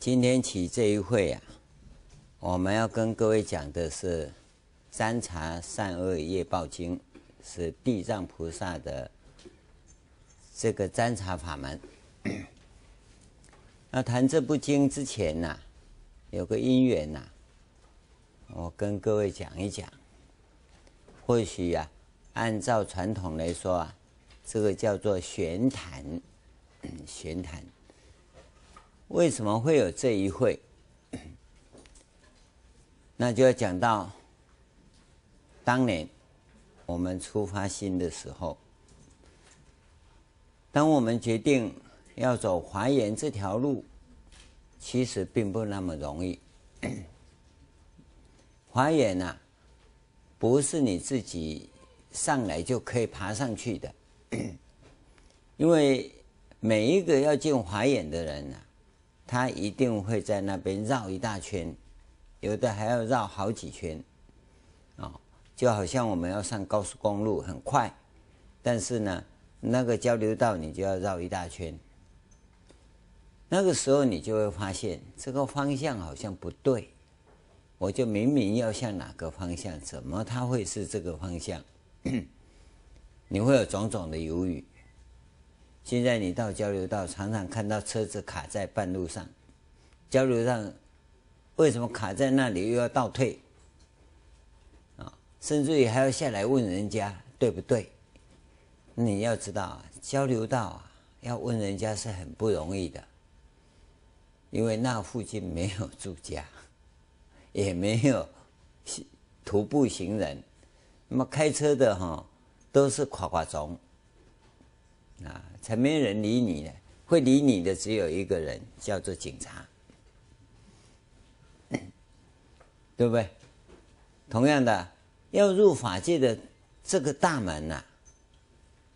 今天起这一会啊，我们要跟各位讲的是《三查善恶业报经》，是地藏菩萨的这个占查法门。那谈这部经之前呐、有个因缘呐、我跟各位讲一讲。或许呀、啊，按照传统来说啊，这个叫做玄谈，玄谈。为什么会有这一会？那就要讲到当年我们出发心的时候，当我们决定要走华严这条路，其实并不那么容易。华严呐，不是你自己上来就可以爬上去的，因为每一个要进华严的人呐。他一定会在那边绕一大圈，有的还要绕好几圈，啊，就好像我们要上高速公路很快，但是呢，那个交流道你就要绕一大圈。那个时候你就会发现这个方向好像不对，我就明明要向哪个方向，怎么它会是这个方向？你会有种种的犹豫。现在你到交流道，常常看到车子卡在半路上。交流道为什么卡在那里，又要倒退？啊，甚至于还要下来问人家对不对？你要知道啊，交流道啊，要问人家是很不容易的，因为那附近没有住家，也没有徒步行人，那么开车的哈，都是垮垮种。啊，才没人理你呢。会理你的只有一个人，叫做警察，对不对？同样的，要入法界的这个大门呐、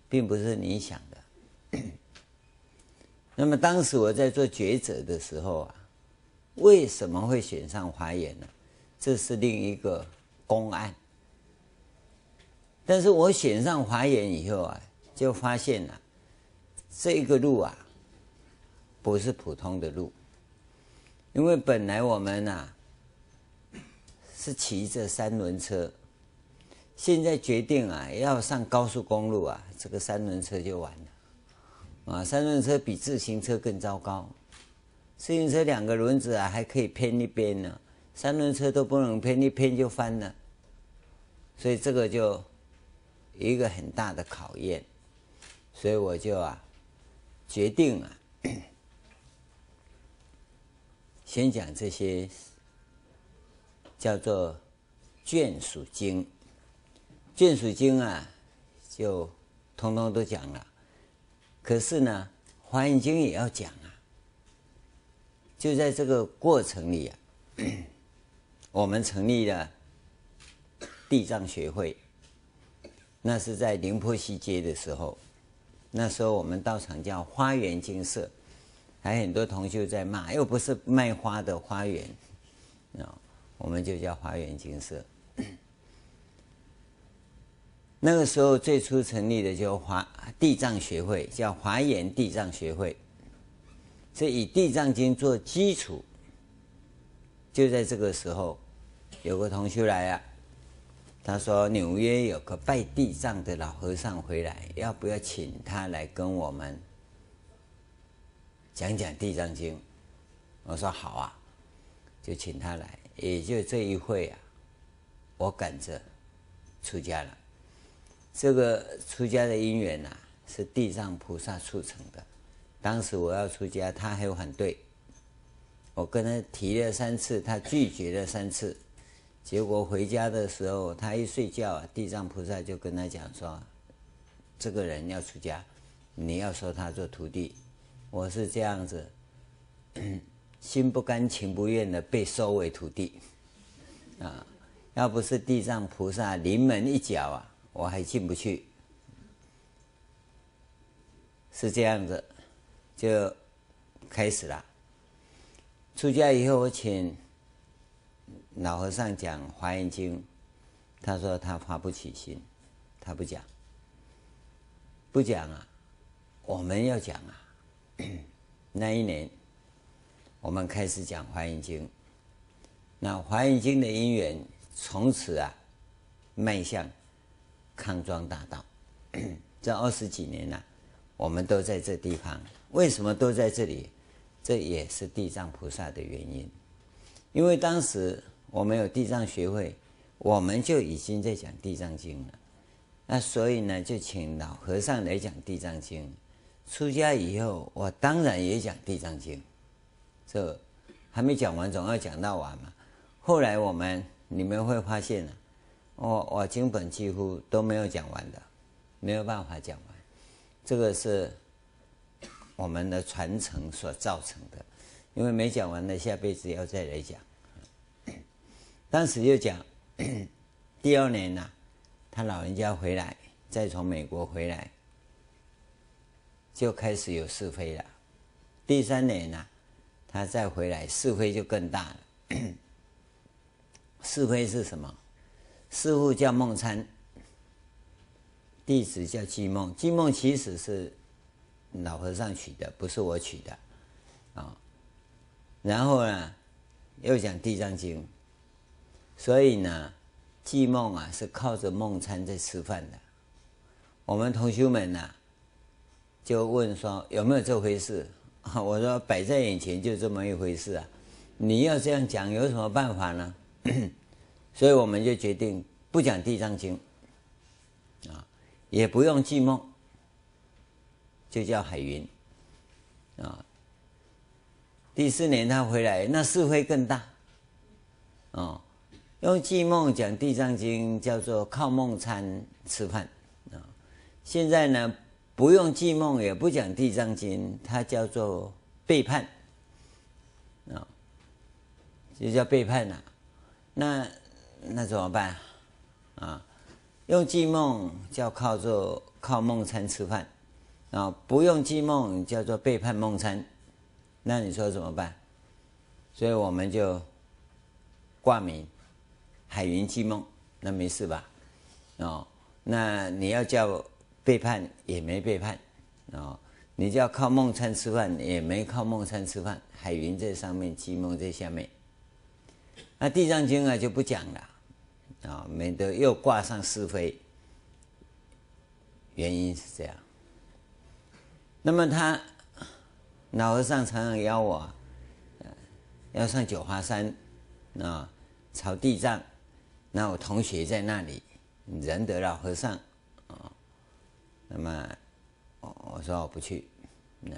并不是你想的。那么当时我在做抉择的时候啊，为什么会选上华严呢？这是另一个公案。但是我选上华严以后啊，就发现了、这个路啊，不是普通的路，因为本来我们呐是骑着三轮车，现在决定啊要上高速公路啊，这个三轮车就完了啊！三轮车比自行车更糟糕，自行车两个轮子啊还可以偏一边呢，三轮车都不能偏，一偏就翻了，所以这个就一个很大的考验，所以我就啊。决定啊，先讲这些叫做眷属经，眷属经啊，就通通都讲了。可是呢，华严经也要讲啊。就在这个过程里啊，我们成立了地藏学会，那是在宁波西街的时候。那时候我们道场叫花园精舍，还很多同学在骂，又不是卖花的花园，啊，我们就叫花园精舍。那个时候最初成立的就华地藏学会，叫华严地藏学会，是以地藏经做基础。就在这个时候，有个同学来了。他说：“纽约有个拜地藏的老和尚回来，要不要请他来跟我们讲讲《地藏经》？”我说：“好啊，就请他来。”也就这一会啊，我赶着出家了。这个出家的因缘呐、啊，是地藏菩萨促成的。当时我要出家，他还有反对，我跟他提了三次，他拒绝了三次。结果回家的时候，他一睡觉啊，地藏菩萨就跟他讲说：“这个人要出家，你要收他做徒弟。”我是这样子，心不甘情不愿的被收为徒弟啊！要不是地藏菩萨临门一脚啊，我还进不去。是这样子，就开始了。出家以后，我请。老和尚讲《华严经》，他说他发不起心，他不讲，不讲啊，我们要讲啊。那一年，我们开始讲《华严经》。那《华严经》的因缘从此啊，迈向康庄大道。这二十几年呢、我们都在这地方。为什么都在这里？这也是地藏菩萨的原因。因为当时我们有地藏学会，我们就已经在讲《地藏经》了。那所以呢，就请老和尚来讲《地藏经》。出家以后，我当然也讲《地藏经》。这还没讲完，总要讲到完嘛。后来我们你们会发现呢，我我经本几乎都没有讲完的，没有办法讲完。这个是我们的传承所造成的，因为没讲完的，下辈子要再来讲。当时就讲，第二年呢，他老人家回来，再从美国回来，就开始有是非了。第三年呢？他再回来，是非就更大了。是非是什么？师父叫梦参，弟子叫寂梦。寂梦其实是老和尚取的，不是我取的啊。然后呢，又讲《地藏经》，所以呢，寂梦啊是靠着梦参在吃饭的。我们同学们呢，就问说有没有这回事？我说摆在眼前就这么一回事啊！你要这样讲，有什么办法呢？所以我们就决定不讲《地藏经》，啊，也不用寂梦，就叫海云，啊。第四年他回来，那是非更大，啊，用寂梦讲《地藏经》，叫做靠梦参吃饭，啊，现在呢？不用寂梦，也不讲地藏经，它叫做背叛啊，就叫背叛呐、啊。那那怎么办啊？用寂梦叫靠做靠梦参吃饭啊，不用寂梦叫做背叛梦参。那你说怎么办？所以我们就挂名海云寂梦，那没事吧？哦，那你要叫。背叛也没背叛，哦，你就要靠梦参吃饭，也没靠梦参吃饭。海云在上面，寂梦在下面。那地藏经啊就不讲了，啊，免得又挂上是非。原因是这样。那么他老和尚常常邀我，要上九华山，啊，朝地藏。那我同学在那里，仁德老和尚。啊那么，我说我不去，那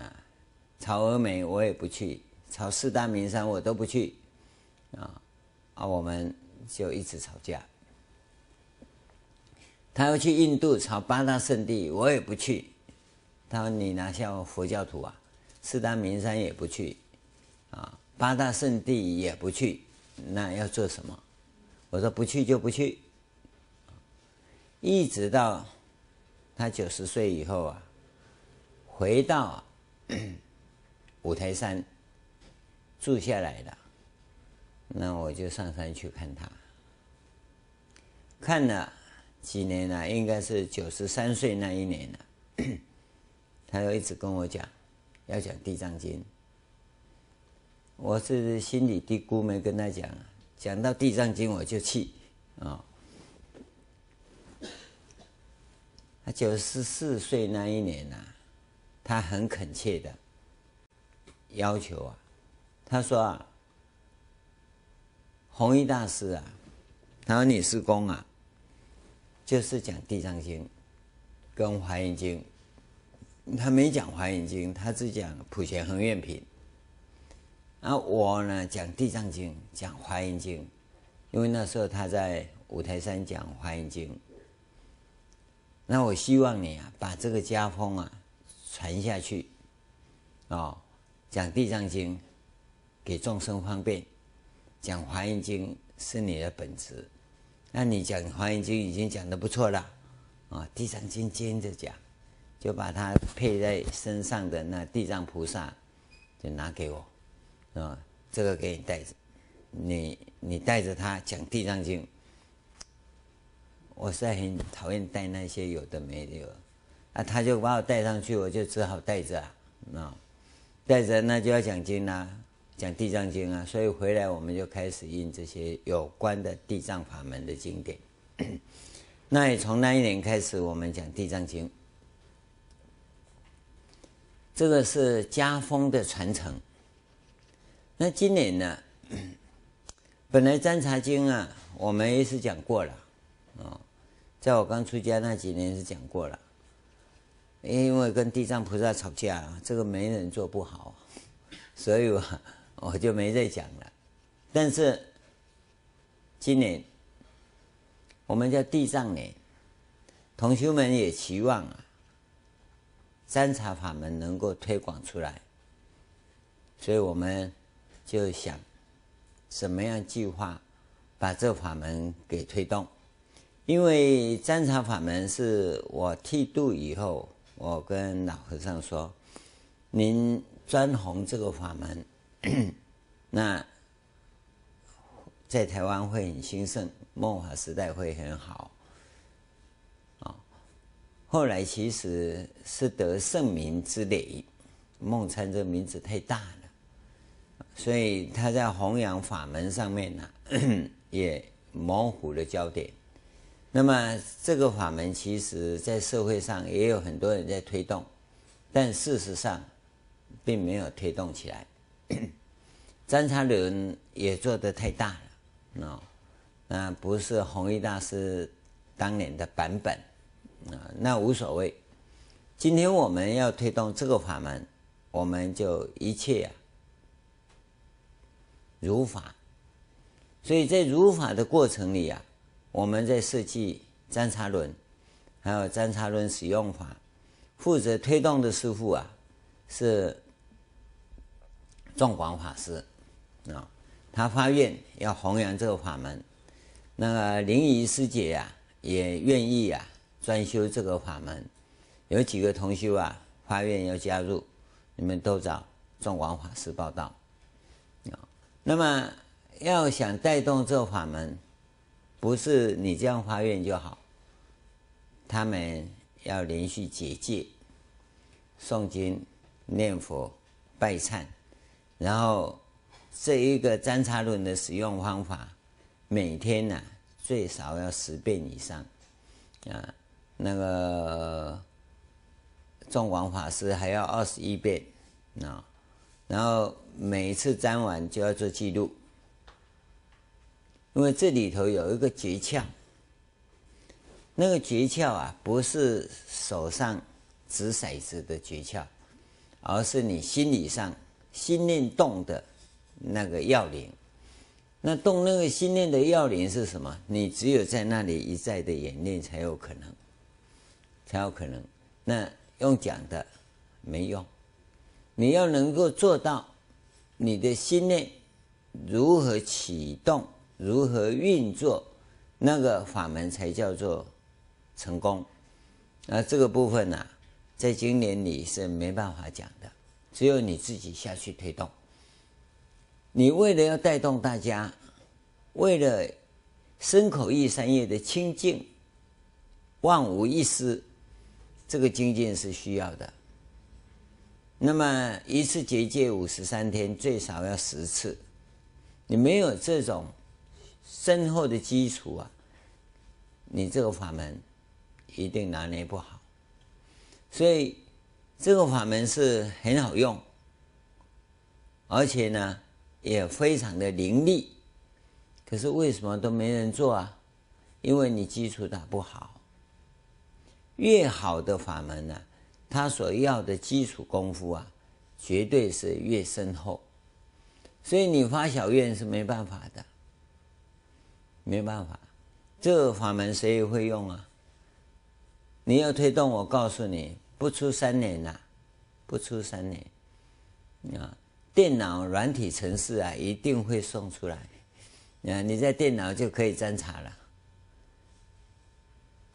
朝峨眉我也不去，朝四大名山我都不去，啊，啊，我们就一直吵架。他要去印度朝八大圣地，我也不去。他说：“你哪像佛教徒啊？四大名山也不去，啊，八大圣地也不去，那要做什么？”我说：“不去就不去。”一直到。他九十岁以后啊，回到五台山住下来了。那我就上山去看他，看了几年了，应该是九十三岁那一年了。他又一直跟我讲要讲《地藏经》，我是心里嘀咕没跟他讲，讲到《地藏经》我就气啊。他九十四岁那一年呐、他很恳切的要求啊，他说啊，弘一大师啊，他说你师公啊，就是讲《地藏经》跟《华严经》，他没讲《华严经》，他只讲《普贤恒愿品》。然后我呢讲《地藏经》，讲《华严经》，因为那时候他在五台山讲《华严经》。那我希望你啊，把这个家风啊传下去，哦，讲《地藏经》给众生方便，讲《华严经》是你的本职。那你讲《华严经》已经讲的不错了，啊、《地藏经》接着讲，就把它配在身上的那地藏菩萨，就拿给我，啊、这个给你带着，你你带着他讲《地藏经》。我实在很讨厌带那些有的没的，啊，他就把我带上去，我就只好带着啊，啊，带着那就要讲经啦，讲地藏经啊，所以回来我们就开始印这些有关的地藏法门的经典。那也从那一年开始，我们讲地藏经。这个是家风的传承。那今年呢？本来占察经啊，我们也是讲过了，啊，在我刚出家那几年是讲过了，因为跟地藏菩萨吵架，这个没人做不好，所以我 我就没再讲了。但是今年我们叫地藏年，同学们也期望啊。占察法门能够推广出来，所以我们就想，怎么样计划把这法门给推动？因为占察法门是我剃度以后，我跟老和尚说：“您专弘这个法门，那在台湾会很兴盛，末法时代会很好。”啊后来其实是得圣名之累，梦参这个名字太大，所以他在弘扬法门上面呢，也模糊了焦点。那么这个法门其实在社会上也有很多人在推动，但事实上并没有推动起来。占察轮也做得太大了，那不是弘一大师当年的版本。啊，那无所谓。今天我们要推动这个法门，我们就一切啊，如法。所以在如法的过程里啊，我们在设计占察轮，还有占察轮使用法，负责推动的师傅啊，是众广法师啊，他发愿要弘扬这个法门。那个灵仪师姐呀、啊，也愿意啊。专修这个法门，有几个同修啊发愿要加入，你们都找众广法师报到。那么要想带动这法门，不是你这样发愿就好，他们要连续结戒、诵经、念佛、拜忏，然后这一个占察论的使用方法，每天呢、最少要十遍以上，啊。那个众广法师还要二十一遍啊，然后每一次占完就要做记录，因为这里头有一个诀窍，那个诀窍啊，不是手上掷骰子的诀窍，而是你心理上心念动的那个要领。那动那个心念的要领是什么？你只有在那里一再的演练才有可能。才有可能，那用讲的没用，你要能够做到，你的心念如何启动，如何运作，那个法门才叫做成功。那这个部分呢、在今年里是没办法讲的，只有你自己下去推动。你为了要带动大家，为了身口意三业的清净，万无一失。这个精进是需要的。那么一次结界五十三天，最少要十次。你没有这种深厚的基础啊，你这个法门一定拿捏不好。所以这个法门是很好用，而且呢也非常的灵力。可是为什么都没人做啊？因为你基础打不好。越好的法门呢、他所要的基础功夫啊，绝对是越深厚。所以你发小愿是没办法的，没办法。这个法门谁也会用啊？你要推动，我告诉你，不出三年呐、不出三年，啊，电脑软体程式啊，一定会送出来。啊，你在电脑就可以侦查了，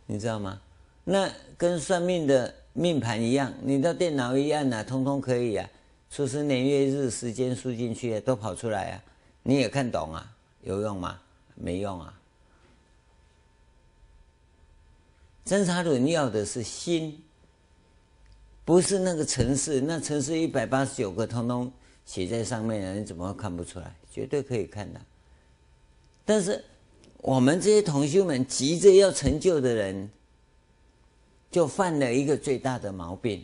你知道吗？那跟算命的命盘一样，你到电脑一按啊，通通可以啊，出生年月日时间输进去都跑出来啊，你也看懂啊，有用吗？没用啊。占察轮要的是心，不是那个城市，那城市一百八十九个，通通写在上面了，你怎么会看不出来？绝对可以看到。但是我们这些同修们急着要成就的人，就犯了一个最大的毛病，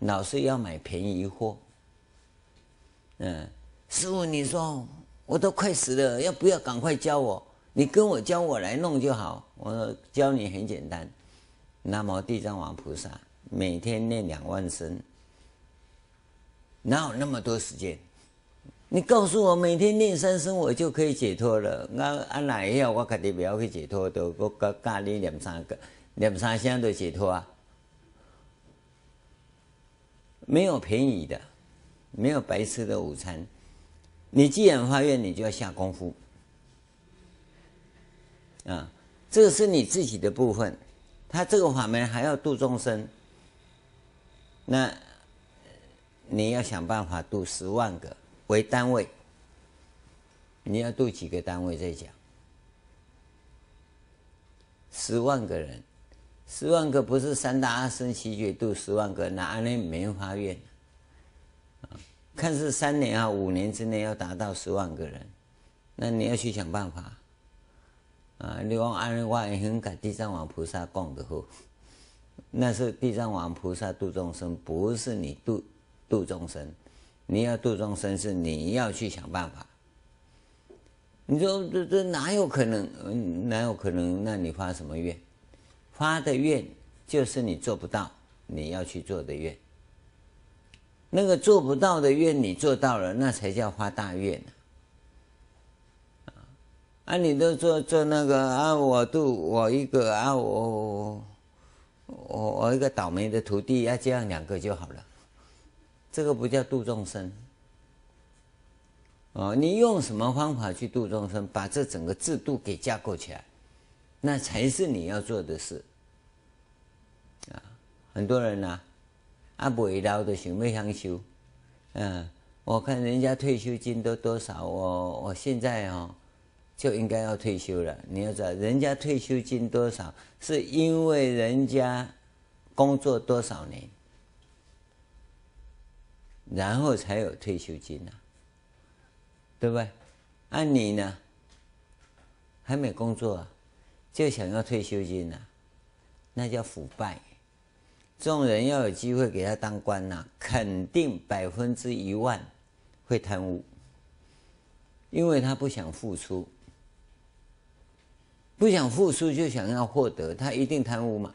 老是要买便宜货。嗯，师傅，你说我都快死了，要不要赶快教我？你跟我教我来弄就好。我说教你很简单，南无地藏王菩萨，每天念两万声，哪有那么多时间？你告诉我每天念三声，我就可以解脱了。那按哪样我肯定不要去解脱，都我教教你念三个。两三香都解脱啊，没有便宜的，没有白吃的午餐。你既然发愿，你就要下功夫啊，这个是你自己的部分。他这个法门还要度众生，那你要想办法度十万个为单位，你要度几个单位再讲，十万个人。十万个不是三大阿僧只劫度十万个，那阿弥没发愿，看是三年啊五年之内要达到十万个人，那你要去想办法啊！你往阿弥我也很感地藏王菩萨供的好，那是地藏王菩萨度众生，不是你度度众生。你要度众生是你要去想办法。你说这这哪有可能？嗯，哪有可能？那你发什么愿？发的愿就是你做不到，你要去做的愿。那个做不到的愿你做到了，那才叫发大愿啊！啊，你都做做那个啊，我度我一个啊，我我我我一个倒霉的徒弟啊，这样两个就好了。这个不叫度众生哦，你用什么方法去度众生？把这整个制度给架构起来。那才是你要做的事！很多人呐、啊，阿不为老的想要享受，嗯，我看人家退休金都多少，我我现在哦就应该要退休了。你要知道，人家退休金多少，是因为人家工作多少年，然后才有退休金呐、对不对？按、你呢，还没工作啊？就想要退休金呐、那叫腐败。这种人要有机会给他当官呐、肯定百分之一万会贪污，因为他不想付出，不想付出就想要获得，他一定贪污嘛。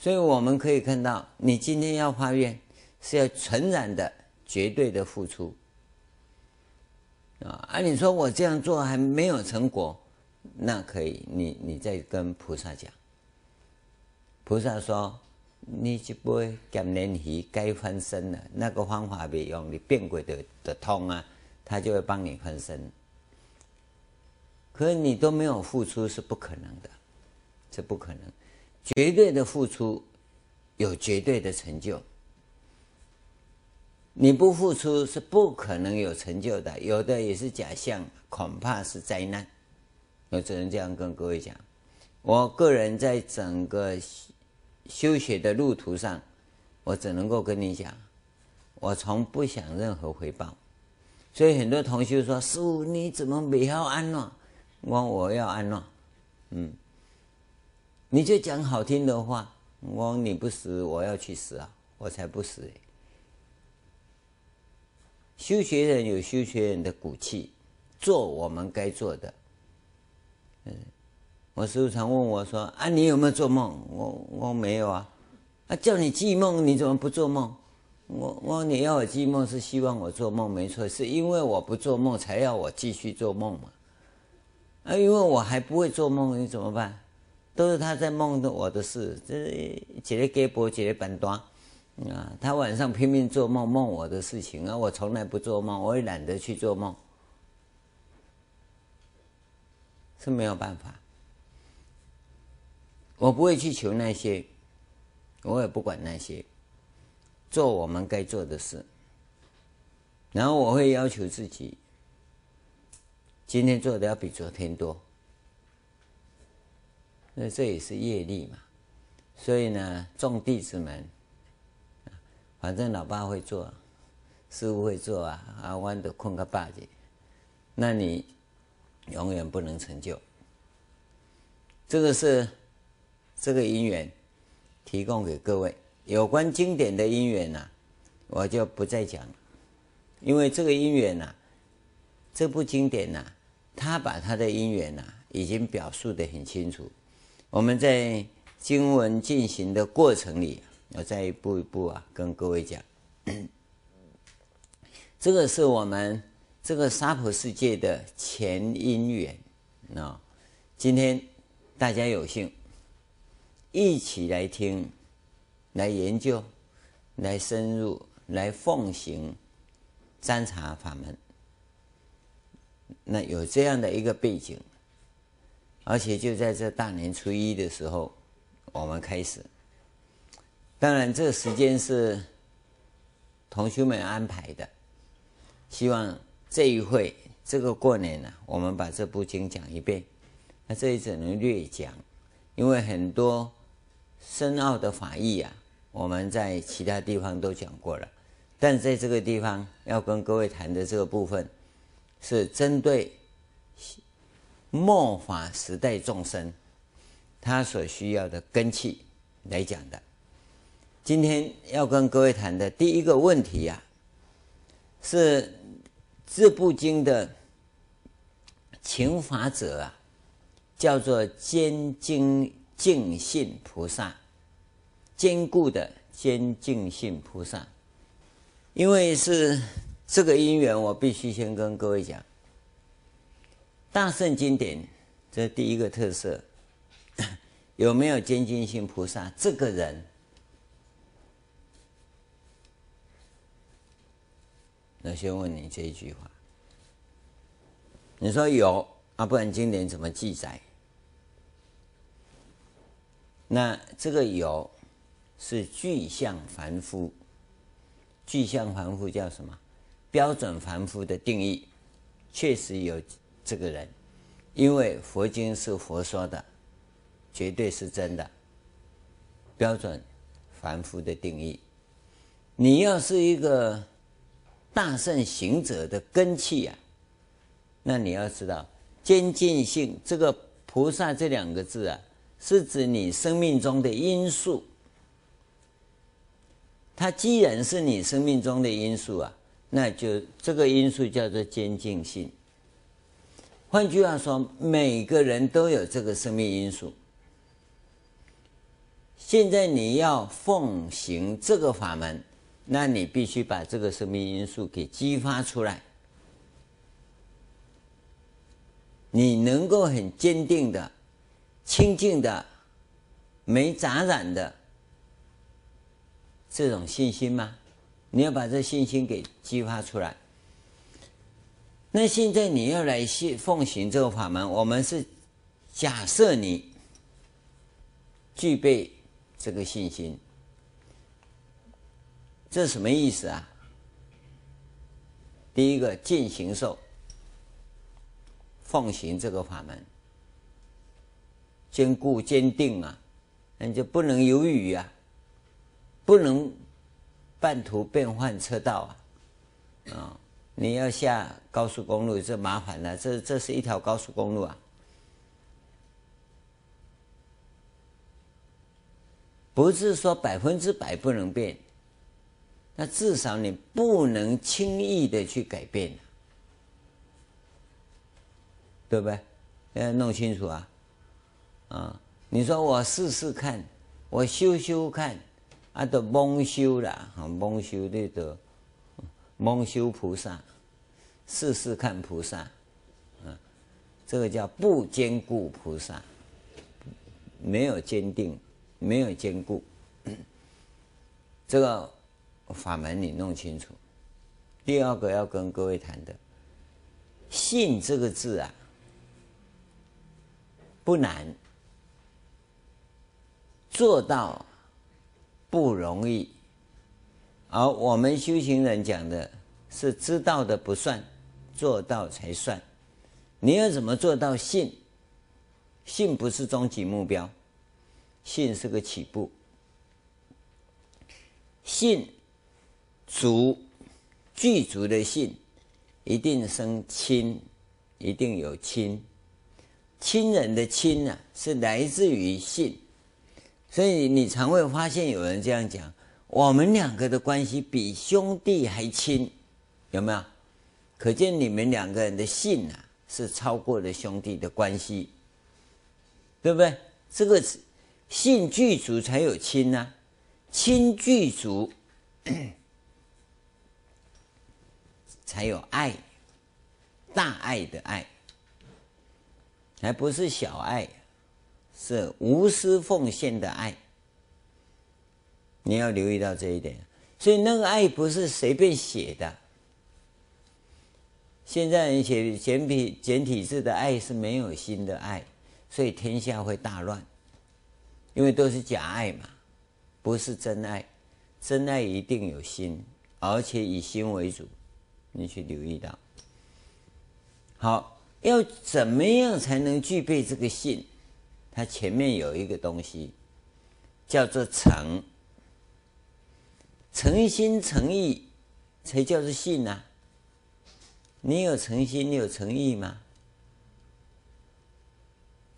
所以我们可以看到，你今天要发愿，是要纯然的、绝对的付出。啊，按你说我这样做还没有成果，那可以，你你再跟菩萨讲。菩萨说，你这杯咸鲶鱼该翻身了，那个方法没用，你变鬼的的通啊，他就会帮你翻身。可是你都没有付出，是不可能的，这不可能。绝对的付出，有绝对的成就。你不付出是不可能有成就的，有的也是假象，恐怕是灾难。我只能这样跟各位讲。我个人在整个修学的路途上，我只能够跟你讲，我从不想任何回报。所以很多同学说：“师父，你怎么没要安乐？”我我要安乐，嗯，你就讲好听的话。我你不死，我要去死啊！我才不死。修学人有修学人的骨气，做我们该做的。我师父常问我说：“啊，你有没有做梦？”我我没有啊。啊，叫你记梦，你怎么不做梦？我我你要我记梦是希望我做梦，没错，是因为我不做梦才要我继续做梦嘛。啊，因为我还不会做梦，你怎么办？都是他在梦的我的事，这一个给波，一个板端。啊，他晚上拼命做梦，梦我的事情啊，我从来不做梦，我也懒得去做梦，是没有办法。我不会去求那些，我也不管那些，做我们该做的事。然后我会要求自己，今天做的要比昨天多，那这也是业力嘛。所以呢，众弟子们。反正老爸会做，师父会做啊，啊，我就困个爸去，那你永远不能成就。这个是这个因缘提供给各位，有关经典的因缘呐，我就不再讲，因为这个因缘呐，这部经典呐，他把他的因缘呐已经表述得很清楚，我们在经文进行的过程里。我再一步一步啊，跟各位讲，这个是我们这个娑婆世界的前因缘啊。今天大家有幸一起来听、来研究、来深入、来奉行参禅法门，那有这样的一个背景，而且就在这大年初一的时候，我们开始。当然，这时间是同学们安排的。希望这一会这个过年呢、我们把这部经讲一遍。那这里只能略讲，因为很多深奥的法义啊，我们在其他地方都讲过了。但在这个地方要跟各位谈的这个部分，是针对末法时代众生他所需要的根器来讲的。今天要跟各位谈的第一个问题呀、啊，是这部经的情法者啊，叫做坚精净信菩萨，坚固的坚净信菩萨。因为是这个因缘，我必须先跟各位讲，大圣经典这第一个特色，有没有坚进信菩萨这个人？那先问你这一句话，你说有啊？不然经典怎么记载？那这个有是具象凡夫，具象凡夫叫什么？标准凡夫的定义，确实有这个人，因为佛经是佛说的，绝对是真的。标准凡夫的定义，你要是一个。大圣行者的根器啊，那你要知道，坚进性这个菩萨这两个字啊，是指你生命中的因素。它既然是你生命中的因素啊，那就这个因素叫做坚定性。换句话说，每个人都有这个生命因素。现在你要奉行这个法门。那你必须把这个生命因素给激发出来，你能够很坚定的、清净的、没杂染的这种信心吗？你要把这信心给激发出来。那现在你要来信奉行这个法门，我们是假设你具备这个信心。这什么意思啊？第一个，尽形寿，奉行这个法门，坚固坚定啊，那就不能犹豫啊，不能半途变换车道啊，啊，你要下高速公路这麻烦了，这这是一条高速公路啊，不是说百分之百不能变。那至少你不能轻易的去改变，对不对？要弄清楚啊！啊，你说我试试看，我修修看，啊，都蒙修了，蒙修的都蒙修菩萨，试试看菩萨，啊，这个叫不坚固菩萨，没有坚定，没有坚固，这个。法门你弄清楚。第二个要跟各位谈的“信”这个字啊，不难，做到不容易。而我们修行人讲的是知道的不算，做到才算。你要怎么做到信？信不是终极目标，信是个起步。信。足具足的信，一定生亲，一定有亲。亲人的亲啊，是来自于信，所以你常会发现有人这样讲：我们两个的关系比兄弟还亲，有没有？可见你们两个人的信啊，是超过了兄弟的关系，对不对？这个信具足才有亲啊，亲具足 才有爱，大爱的爱。还不是小爱，是无私奉献的爱。你要留意到这一点，所以那个爱不是随便写的。现在人写简体简体字的爱是没有心的爱，所以天下会大乱，因为都是假爱嘛，不是真爱。真爱一定有心，而且以心为主。你去留意到，好。要怎么样才能具备这个信？它前面有一个东西，叫做诚。诚心诚意才叫做信呐、你有诚心，你有诚意吗？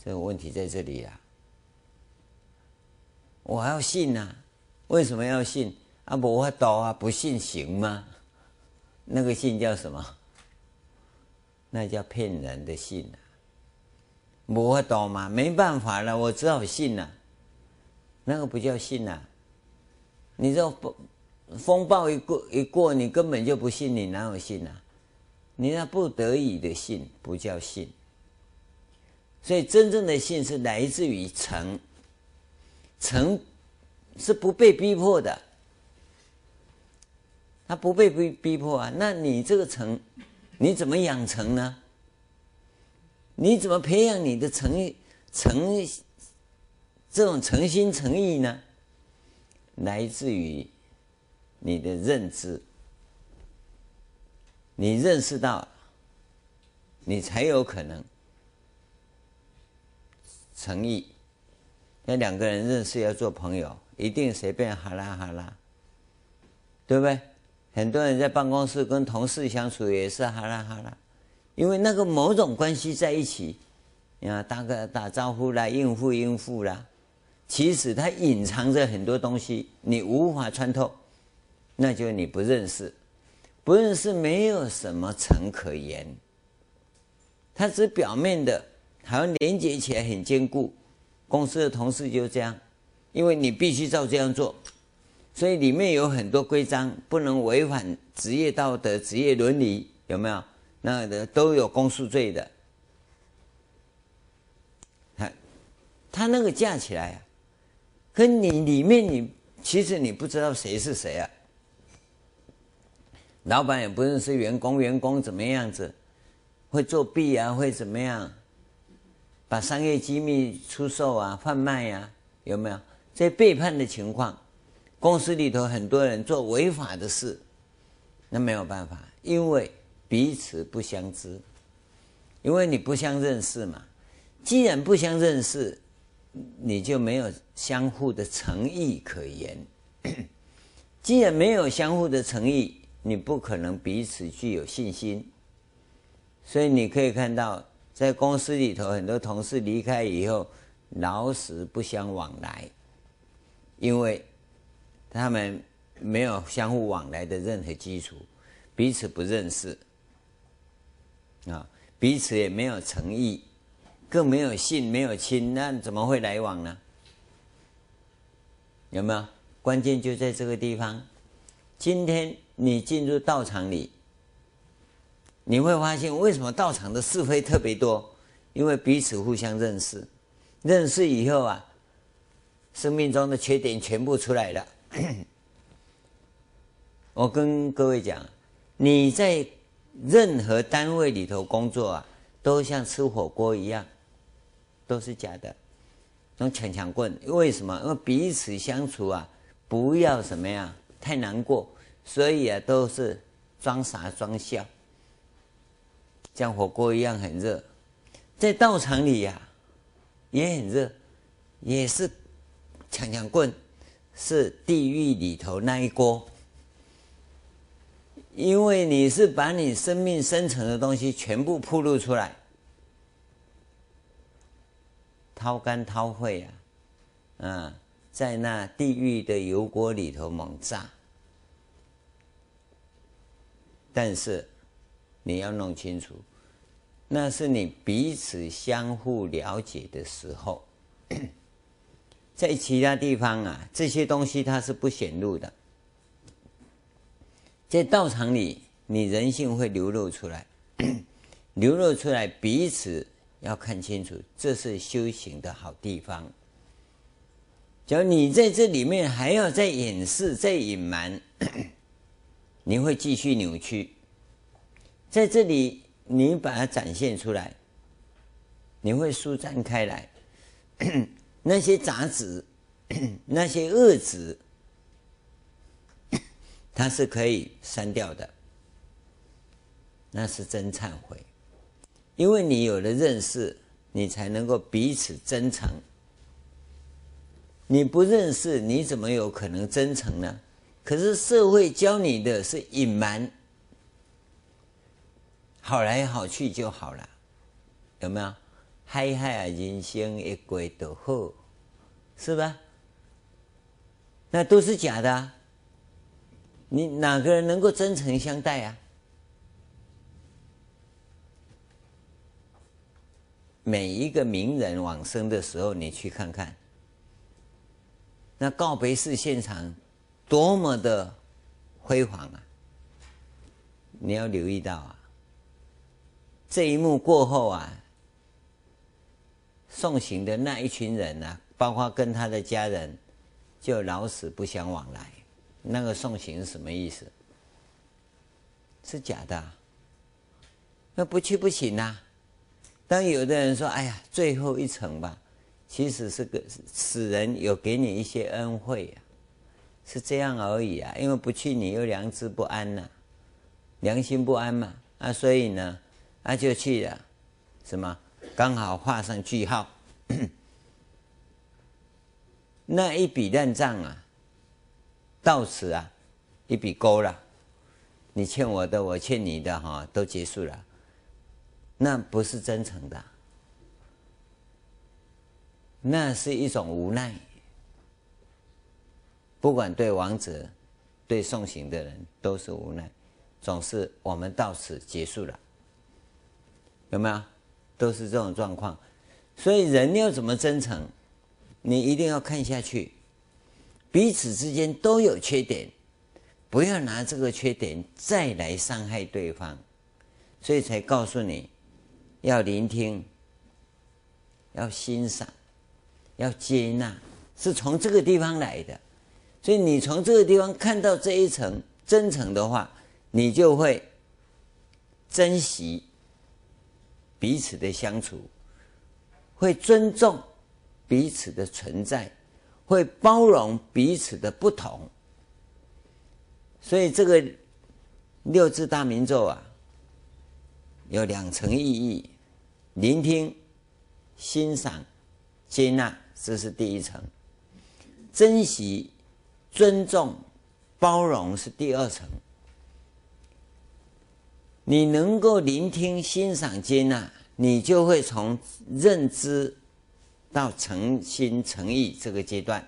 这个问题在这里啊。我要信呐、啊？为什么要信？啊，不会道啊，不信行吗？那个信叫什么？那叫骗人的信啊！我懂吗？没办法了，我只好信了。那个不叫信呐！你这风风暴一过一过，你根本就不信，你哪有信啊？你那不得已的信不叫信。所以真正的信是来自于诚，诚是不被逼迫的，他不被逼逼迫啊。那你这个诚？你怎么养成呢？你怎么培养你的诚诚这种诚心诚意呢？来自于你的认知，你认识到，你才有可能诚意。那两个人认识要做朋友，一定随便哈拉哈拉，对不对？很多人在办公室跟同事相处也是哈啦哈啦，因为那个某种关系在一起，啊，打个打招呼啦，应付应付啦，其实它隐藏着很多东西，你无法穿透，那就你不认识，不认识没有什么诚可言，它只表面的，好像连接起来很坚固，公司的同事就这样，因为你必须照这样做。所以里面有很多规章，不能违反职业道德、职业伦理，有没有？那的都有公诉罪的。他他那个架起来啊，跟你里面你其实你不知道谁是谁啊。老板也不认识员工，员工怎么样子，会作弊啊，会怎么样？把商业机密出售啊、贩卖呀、有没有？这背叛的情况。公司里头很多人做违法的事，那没有办法，因为彼此不相知，因为你不相认识嘛。既然不相认识，你就没有相互的诚意可言。既然没有相互的诚意，你不可能彼此具有信心。所以你可以看到，在公司里头，很多同事离开以后，老死不相往来，因为。他们没有相互往来的任何基础，彼此不认识，啊，彼此也没有诚意，更没有信，没有亲，那怎么会来往呢？有没有？关键就在这个地方。今天你进入道场里，你会发现为什么道场的是非特别多？因为彼此互相认识，认识以后啊，生命中的缺点全部出来了。我跟各位讲，你在任何单位里头工作啊，都像吃火锅一样，都是假的，用抢抢棍。为什么？因为彼此相处啊，不要什么呀太难过，所以啊，都是装傻装笑，像火锅一样很热。在道场里呀、也很热，也是抢抢棍。是地狱里头那一锅，因为你是把你生命深层的东西全部暴露出来，掏肝掏肺啊，嗯，在那地狱的油锅里头猛炸。但是你要弄清楚，那是你彼此相互了解的时候，在其他地方啊，这些东西它是不显露的。在道场里，你人性会流露出来，流露出来，彼此要看清楚，这是修行的好地方。只要你在这里面还要再掩饰、再隐瞒，你会继续扭曲。在这里，你把它展现出来，你会舒展开来，那些杂质、那些恶质。它是可以删掉的，那是真忏悔，因为你有了认识，你才能够彼此真诚。你不认识，你怎么有可能真诚呢？可是社会教你的是隐瞒，好来好去就好了，有没有？嗨嗨啊，人生一过就好，是吧？那都是假的。你哪个人能够真诚相待啊？每一个名人往生的时候，你去看看，那告别式现场多么的辉煌啊！你要留意到啊，这一幕过后啊，送行的那一群人啊，包括跟他的家人，就老死不相往来。那个送行是什么意思？是假的，那不去不行呐。当有的人说：“哎呀，最后一程吧。”其实是个死人有给你一些恩惠啊，是这样而已啊。因为不去，你又良知不安呐，良心不安嘛。啊，所以呢，那就去了，什么？刚好画上句号。那一笔烂账啊！到此啊，一笔勾了，你欠我的，我欠你的，哈，都结束了。那不是真诚的，那是一种无奈。不管对王者，对送行的人，都是无奈。总是我们到此结束了，有没有？都是这种状况。所以人要怎么真诚？你一定要看下去。彼此之间都有缺点，不要拿这个缺点再来伤害对方，所以才告诉你，要聆听，要欣赏，要接纳，是从这个地方来的。所以你从这个地方看到这一层真诚的话，你就会珍惜彼此的相处，会尊重彼此的存在。会包容彼此的不同，所以这个六字大明咒啊，有两层意义：聆听、欣赏、接纳，这是第一层；珍惜、尊重、包容是第二层。你能够聆听、欣赏、接纳，你就会从认知。到诚心诚意这个阶段，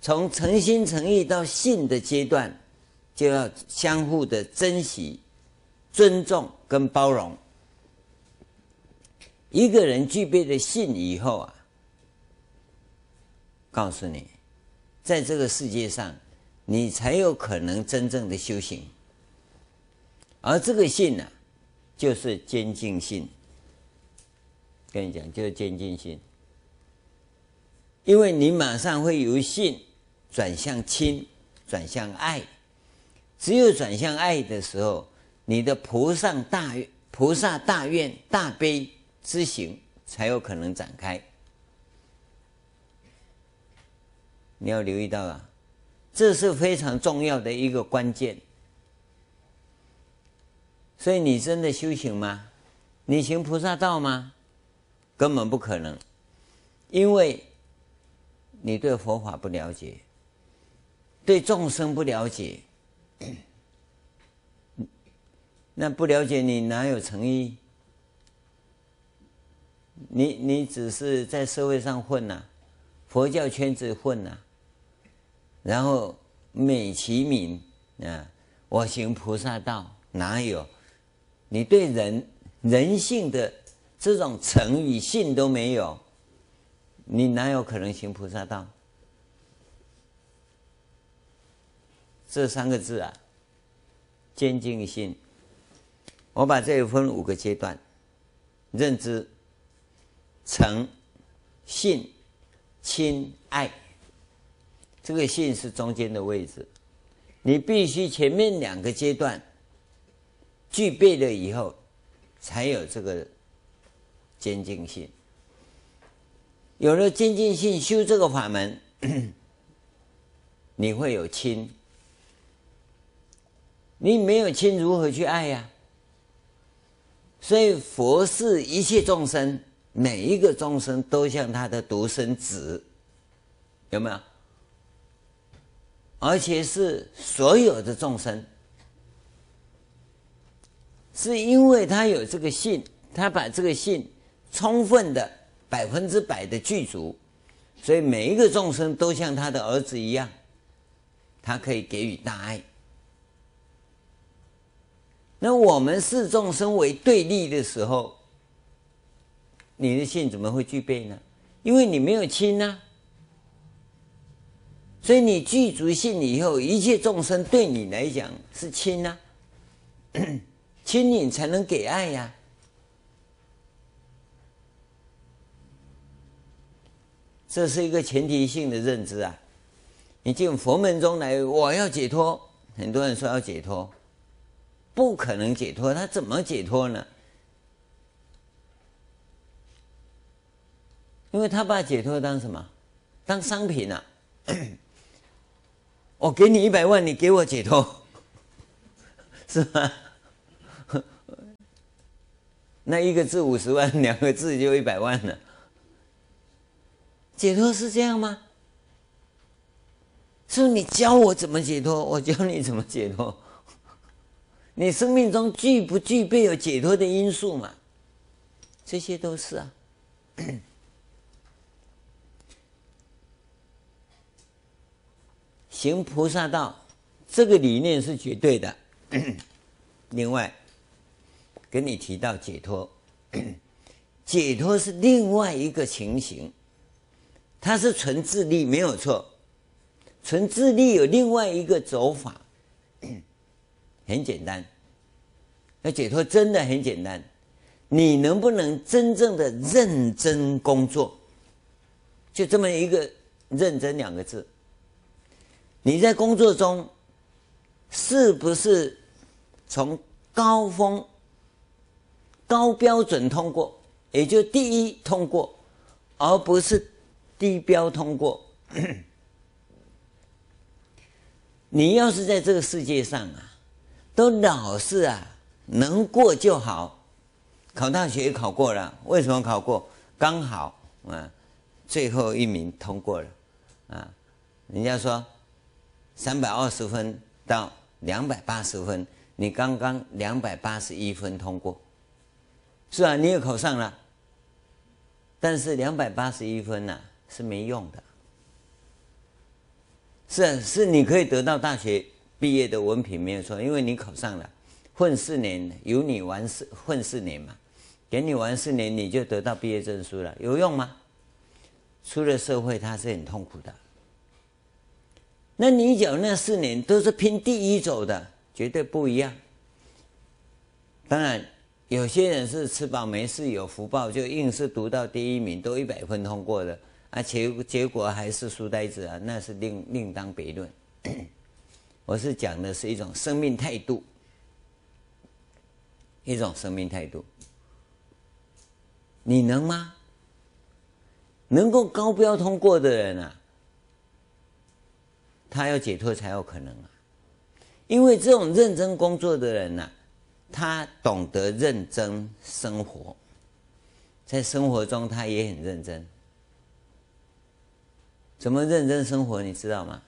从诚心诚意到信的阶段，就要相互的珍惜、尊重跟包容。一个人具备了信以后啊，告诉你，在这个世界上，你才有可能真正的修行。而这个信呢、就是坚定信。跟你讲，就是坚定信。因为你马上会由信转向亲，转向爱，只有转向爱的时候，你的菩萨大菩萨大愿大悲之行才有可能展开。你要留意到啊，这是非常重要的一个关键。所以你真的修行吗？你行菩萨道吗？根本不可能，因为。你对佛法不了解，对众生不了解，那不了解你哪有诚意？你你只是在社会上混呐、佛教圈子混呐、然后美其名啊，我行菩萨道，哪有？你对人人性的这种诚与信都没有，你哪有可能行菩萨道？这三个字啊，坚定信。我把这个分五个阶段：认知、诚、信、亲、爱。这个信是中间的位置，你必须前面两个阶段具备了以后，才有这个坚定信。有了坚定性，修这个法门，你会有亲。你没有亲，如何去爱呀？所以佛视一切众生，每一个众生都像他的独生子，有没有？而且是所有的众生，是因为他有这个信，他把这个信充分的百分之百的具足，所以每一个众生都像他的儿子一样，他可以给予大爱。那我们视众生为对立的时候，你的性怎么会具备呢？因为你没有亲呐，所以你具足性以后，一切众生对你来讲是亲呐，亲你才能给爱呀。这是一个前提性的认知啊！你进佛门中来，我要解脱，很多人说要解脱。不可能解脱，他怎么解脱呢？因为他把解脱当什么？当商品啊！我给你一百万，你给我解脱，是吧？那一个字五十万，两个字就一百万了。解脱是这样吗？是不是你教我怎么解脱，我教你怎么解脱。你生命中具不具备有解脱的因素嘛？这些都是啊。行菩萨道，这个理念是绝对的。另外，跟你提到解脱，解脱是另外一个情形，它是纯自力没有错，纯自力有另外一个走法。很简单，要解脱真的很简单。你能不能真正的认真工作？就这么一个“认真”两个字。你在工作中是不是从高峰、高标准通过，也就第一通过，而不是低标通过？你要是在这个世界上啊。都老是啊，能过就好。考大学也考过了，为什么考过？刚好啊，最后一名通过了啊。人家说三百二十分到两百八十分，你刚刚两百八十一分通过，是啊，你也考上了。但是两百八十一分呢，是没用的。是啊，是你可以得到大学。毕业的文凭没有错，因为你考上了，混四年有你玩四混四年嘛，给你玩四年你就得到毕业证书了，有用吗？出了社会他是很痛苦的。那你讲那四年都是拼第一走的，绝对不一样。当然，有些人是吃饱没事有福报，就硬是读到第一名，都一百分通过的，而且结果还是书呆子啊，那是另另当别论。我是讲的是一种生命态度，一种生命态度。你能吗？能够高标通过的人啊，他要解脱才有可能啊。因为这种认真工作的人呢，他懂得认真生活，在生活中他也很认真。怎么认真生活？你知道吗？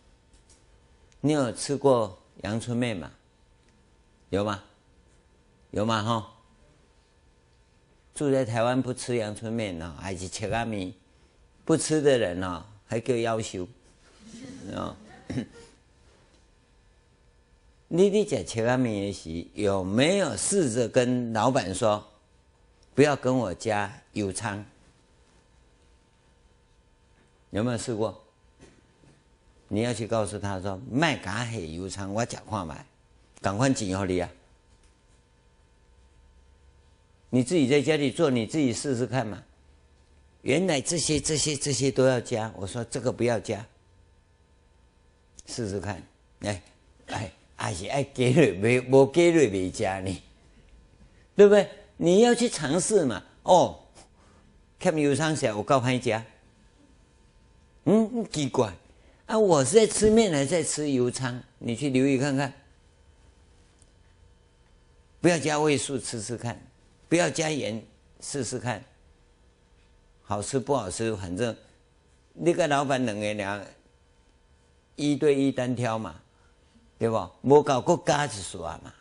你有吃过阳春面吗？有吗？有吗？哈，住在台湾不吃阳春面呢，还是切阿米？不吃的人呢，还叫要求啊？你 你在切阿米也时，有没有试着跟老板说，不要跟我加油餐？有没有试过？你要去告诉他说，卖咖黑油葱，我讲话买，赶快紧要你啊！你自己在家里做，你自己试试看嘛。原来这些、这些、这些都要加，我说这个不要加，试试看。哎哎，还是爱给瑞没没给瑞没加呢，对不对？你要去尝试嘛。哦，看油葱小，我告诉你加。嗯，奇怪啊！我是在吃面还是在吃油汤？你去留意看看。不要加味素，吃吃看；不要加盐，试试看。好吃不好吃，反正那个老板冷个人一对一单挑嘛，对吧？我搞个嘎子说嘛，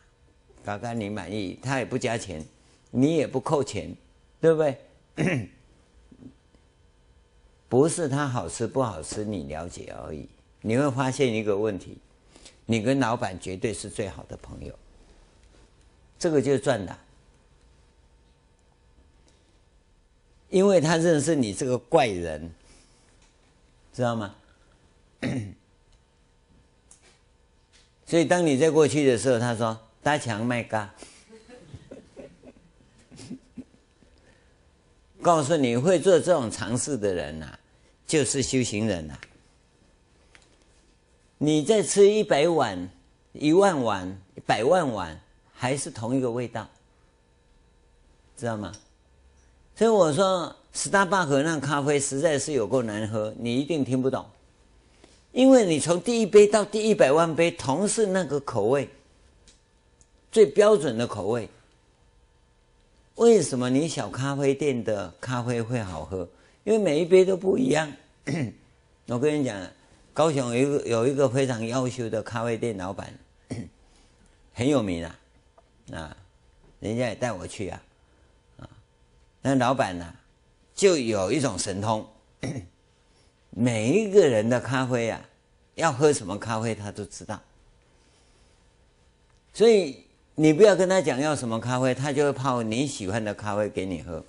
嘎嘎你满意，他也不加钱，你也不扣钱，对不对？不是它好吃不好吃，你了解而已。你会发现一个问题，你跟老板绝对是最好的朋友，这个就赚的，因为他认识你这个怪人，知道吗？所以当你在过去的时候，他说大强卖嘎，告诉你会做这种尝试的人呐、就是修行人呐、你在吃一百碗、一万碗、百万碗，还是同一个味道，知道吗？所以我说，斯大巴克那咖啡实在是有够难喝，你一定听不懂，因为你从第一杯到第一百万杯，同是那个口味，最标准的口味，为什么你小咖啡店的咖啡会好喝？因为每一杯都不一样。我跟你讲，高雄有一个有一个非常优秀的咖啡店老板，很有名啊，啊，人家也带我去啊，啊，那老板呢，就有一种神通，每一个人的咖啡啊，要喝什么咖啡他都知道，所以你不要跟他讲要什么咖啡，他就会泡你喜欢的咖啡给你喝。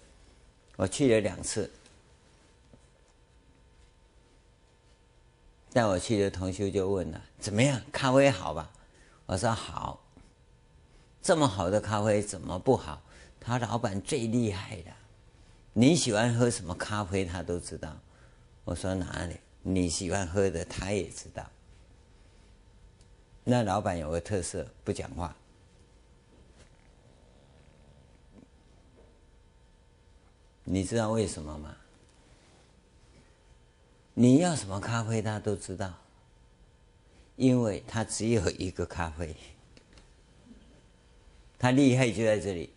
我去了两次。带我去的同学就问了：“怎么样？咖啡好吧？”我说：“好。”这么好的咖啡怎么不好？他老板最厉害的，你喜欢喝什么咖啡，他都知道。我说：“哪里？你喜欢喝的，他也知道。”那老板有个特色，不讲话。你知道为什么吗？你要什么咖啡，他都知道，因为他只有一个咖啡，他厉害就在这里，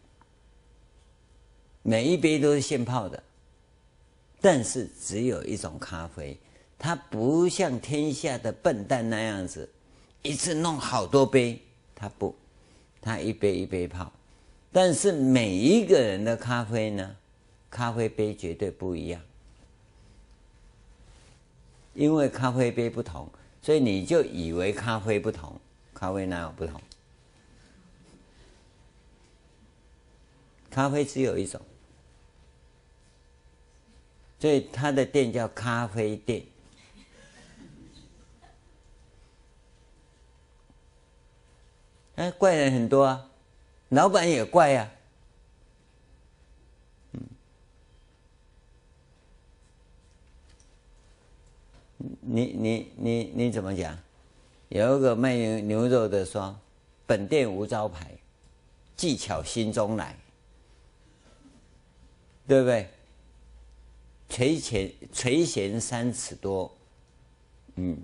每一杯都是现泡的，但是只有一种咖啡，他不像天下的笨蛋那样子，一次弄好多杯，他不，他一杯一杯泡，但是每一个人的咖啡呢，咖啡杯绝对不一样。因为咖啡杯不同，所以你就以为咖啡不同，咖啡哪有不同？咖啡只有一种，所以他的店叫咖啡店。哎，怪人很多啊，老板也怪呀、啊。你你你你怎么讲？有一个卖牛肉的说：“本店无招牌，技巧心中来，对不对？”垂涎垂涎三尺多，嗯，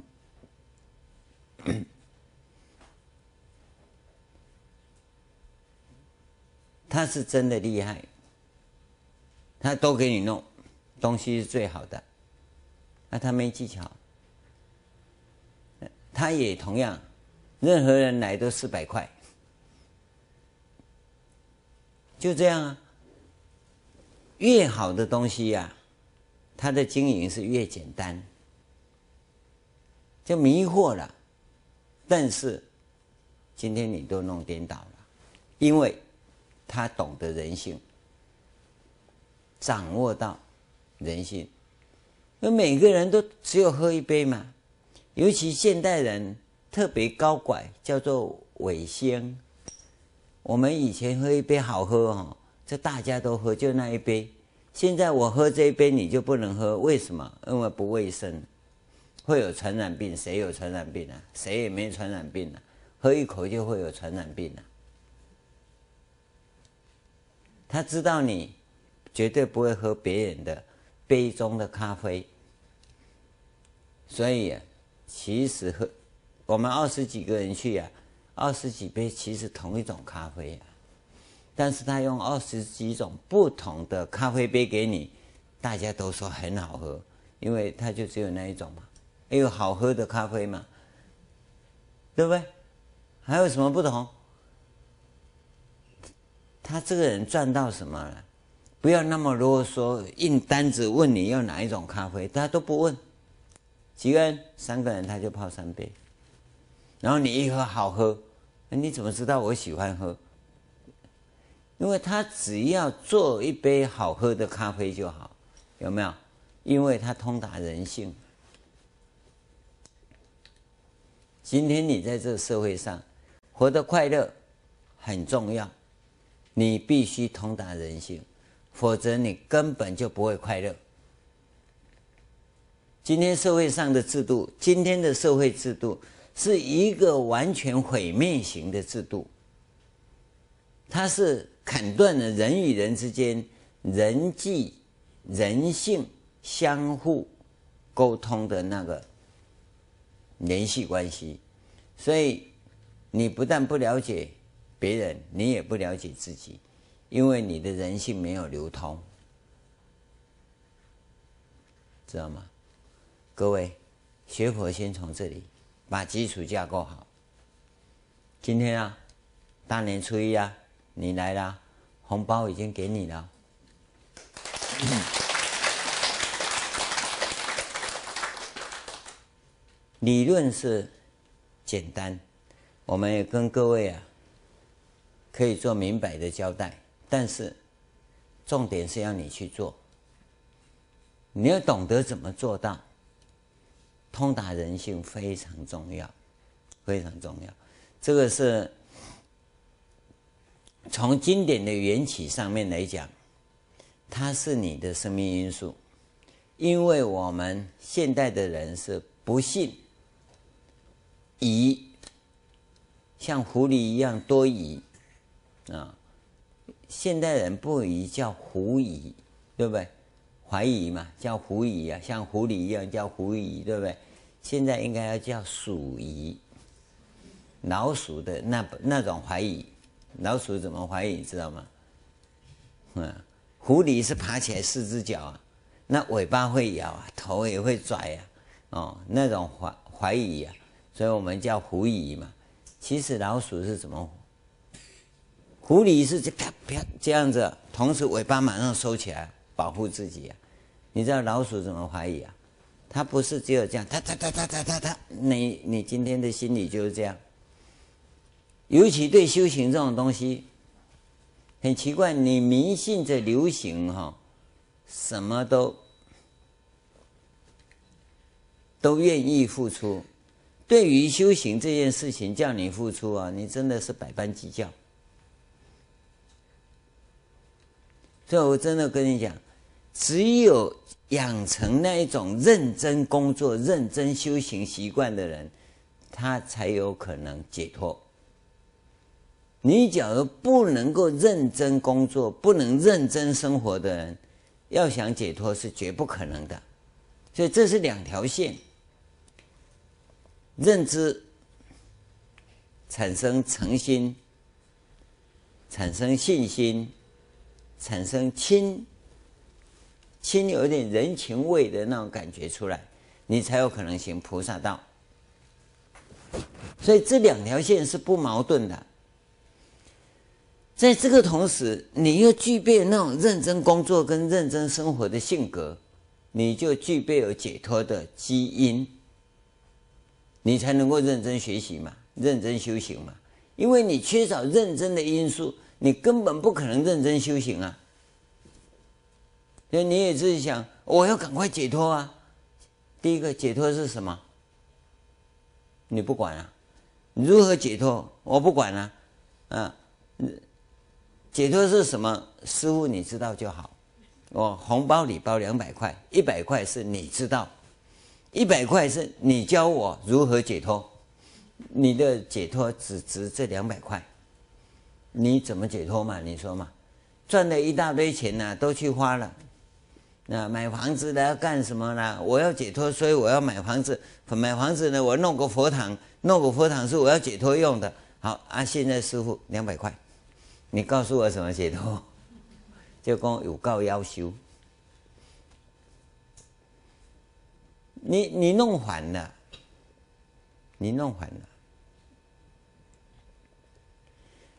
他是真的厉害，他都给你弄，东西是最好的。那他没技巧，他也同样，任何人来都四百块，就这样啊。越好的东西呀、啊，它的经营是越简单，就迷惑了。但是今天你都弄颠倒了，因为他懂得人性，掌握到人性。因为每个人都只有喝一杯嘛，尤其现代人特别高拐，叫做尾香。我们以前喝一杯好喝哦。这大家都喝，就那一杯。现在我喝这一杯，你就不能喝，为什么？因为不卫生，会有传染病。谁有传染病啊？谁也没传染病啊。喝一口就会有传染病啊。他知道你绝对不会喝别人的杯中的咖啡，所以啊，其实喝我们二十几个人去啊，二十几杯其实同一种咖啡啊。但是他用二十几种不同的咖啡杯给你，大家都说很好喝，因为他就只有那一种嘛，也有好喝的咖啡嘛，对不对？还有什么不同？他这个人赚到什么了？不要那么啰嗦，印单子问你要哪一种咖啡，他都不问。几个人？三个人他就泡三杯，然后你一喝好喝，你怎么知道我喜欢喝？因为他只要做一杯好喝的咖啡就好，有没有？因为他通达人性。今天你在这个社会上活得快乐很重要，你必须通达人性，否则你根本就不会快乐。今天社会上的制度，今天的社会制度是一个完全毁灭型的制度，它是。砍断了人与人之间人际、人性相互沟通的那个联系关系，所以你不但不了解别人，你也不了解自己，因为你的人性没有流通，知道吗？各位，学佛先从这里把基础架构好。今天啊，大年初一啊。你来了，红包已经给你了。理论是简单，我们也跟各位啊可以做明白的交代，但是重点是要你去做，你要懂得怎么做到，通达人性非常重要，非常重要，这个是。从经典的缘起上面来讲，它是你的生命因素，因为我们现代的人是不信疑，像狐狸一样多疑啊。现代人不疑叫狐疑，对不对？怀疑嘛，叫狐疑啊，像狐狸一样叫狐疑，对不对？现在应该要叫鼠疑，老鼠的那那种怀疑。老鼠怎么怀疑？你知道吗？嗯，狐狸是爬起来四只脚啊，那尾巴会摇啊，头也会拽啊，哦，那种怀怀疑啊，所以我们叫狐疑嘛。其实老鼠是怎么？狐狸是这啪啪这样子，同时尾巴马上收起来保护自己啊。你知道老鼠怎么怀疑啊？他不是只有这样，它它它它它它它，你你今天的心理就是这样。尤其对修行这种东西，很奇怪，你迷信着流行哈，什么都都愿意付出。对于修行这件事情，叫你付出啊，你真的是百般计较。所以我真的跟你讲，只有养成那一种认真工作、认真修行习惯的人，他才有可能解脱。你假如不能够认真工作，不能认真生活的人，要想解脱是绝不可能的。所以这是两条线：认知产生诚心，产生信心，产生亲亲有点人情味的那种感觉出来，你才有可能行菩萨道。所以这两条线是不矛盾的。在这个同时，你又具备那种认真工作跟认真生活的性格，你就具备有解脱的基因，你才能够认真学习嘛，认真修行嘛。因为你缺少认真的因素，你根本不可能认真修行啊。所以你也自己想，我要赶快解脱啊。第一个解脱是什么？你不管啊？如何解脱？我不管啊。啊，解脱是什么？师傅你知道就好。我红包里包两百块，一百块是你知道，一百块是你教我如何解脱。你的解脱只值这两百块，你怎么解脱嘛？你说嘛？赚了一大堆钱呢、都去花了。那买房子的要干什么呢？我要解脱，所以我要买房子。买房子呢，我弄个佛堂，弄个佛堂是我要解脱用的。好啊，现在师傅两百块，你告诉我怎么解脱？就讲有够夭寿。你你弄反了，你弄反了。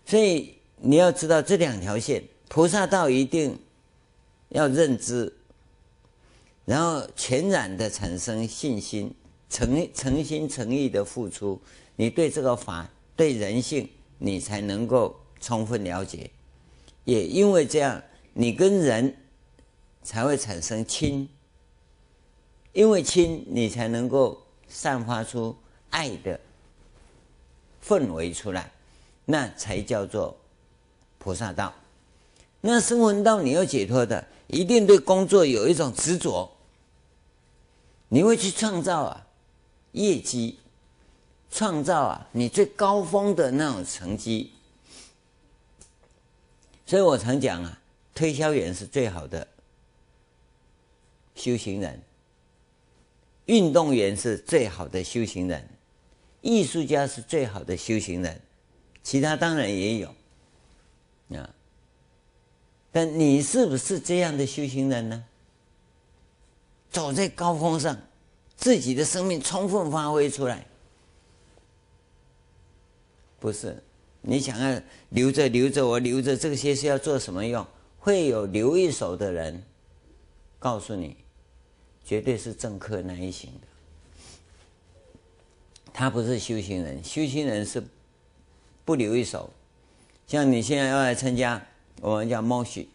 所以你要知道这两条线，菩萨道一定要认知。然后全然的产生信心，诚诚心诚意的付出，你对这个法、对人性，你才能够充分了解。也因为这样，你跟人才会产生亲，因为亲，你才能够散发出爱的氛围出来，那才叫做菩萨道。那声闻道你要解脱的，一定对工作有一种执着。你会去创造啊，业绩，创造啊，你最高峰的那种成绩。所以我常讲啊，推销员是最好的修行人，运动员是最好的修行人，艺术家是最好的修行人，其他当然也有啊。但你是不是这样的修行人呢？走在高峰上，自己的生命充分发挥出来，不是你想要留着留着，我留着这些是要做什么用？会有留一手的人告诉你，绝对是政客那一型的。他不是修行人，修行人是不留一手。像你现在要来参加我们叫摩西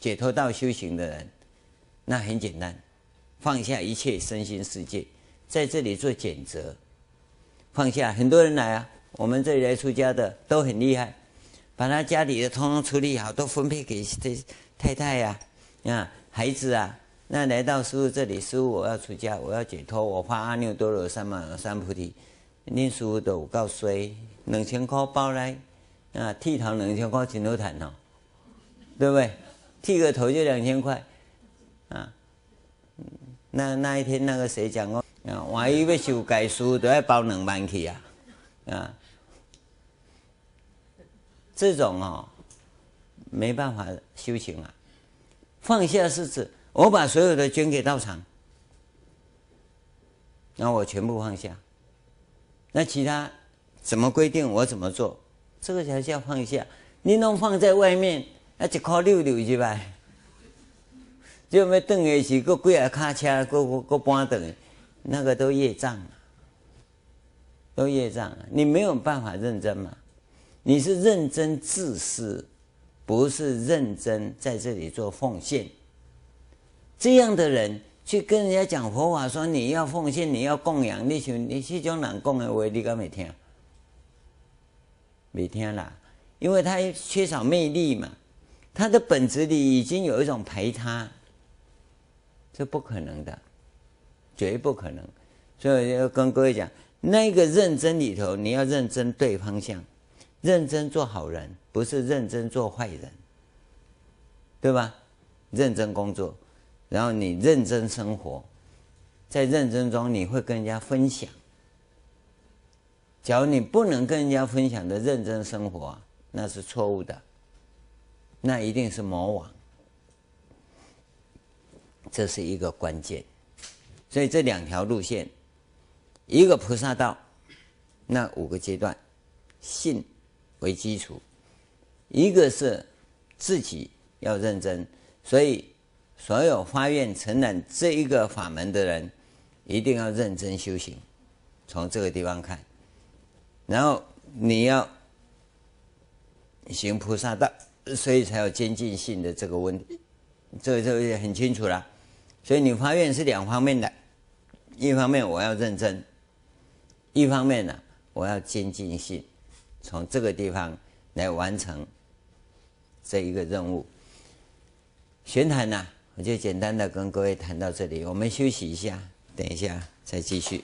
解脱道修行的人，那很简单。放下一切身心世界，在这里做检择。放下很多人来啊，我们这里来出家的都很厉害，把他家里的通通处理好，都分配给这太太呀、啊、孩子啊。那来到师傅这里，师傅我要出家，我要解脱，我发阿耨多罗三藐三菩提。念师父都有够衰，两千块包来啊，剃头两千块真好赚哦，对不对？剃个头就两千块啊。那那一天，那个谁讲过？啊，万一要修改书，都要包两万去啊！啊，这种哦，没办法修行啊。放下是指我把所有的捐给道场，那我全部放下。那其他怎么规定，我怎么做？这个才叫放下。你弄放在外面，那一块六六去吧？就没等的是，搁几啊卡车，搁搁搁搬等，那个都业障，都业障。你没有办法认真嘛？你是认真自私，不是认真在这里做奉献。这样的人去跟人家讲佛法，说你要奉献，你要供养，你像你这种人供的话，你敢没听？没听啦，因为他缺少魅力嘛，他的本质里已经有一种排他。这不可能的，绝不可能。所以要跟各位讲，那个认真里头，你要认真对方向，认真做好人，不是认真做坏人，对吧？认真工作，然后你认真生活，在认真中你会跟人家分享。假如你不能跟人家分享的认真生活，那是错误的，那一定是魔王。这是一个关键，所以这两条路线，一个菩萨道，那五个阶段，信为基础，一个是自己要认真，所以所有发愿承揽这一个法门的人，一定要认真修行。从这个地方看，然后你要行菩萨道，所以才有精进性的这个问题，这个这很清楚了。所以你发愿是两方面的，一方面我要认真，一方面呢，我要精进性，从这个地方来完成这一个任务。玄谈呢，我就简单的跟各位谈到这里，我们休息一下，等一下再继续。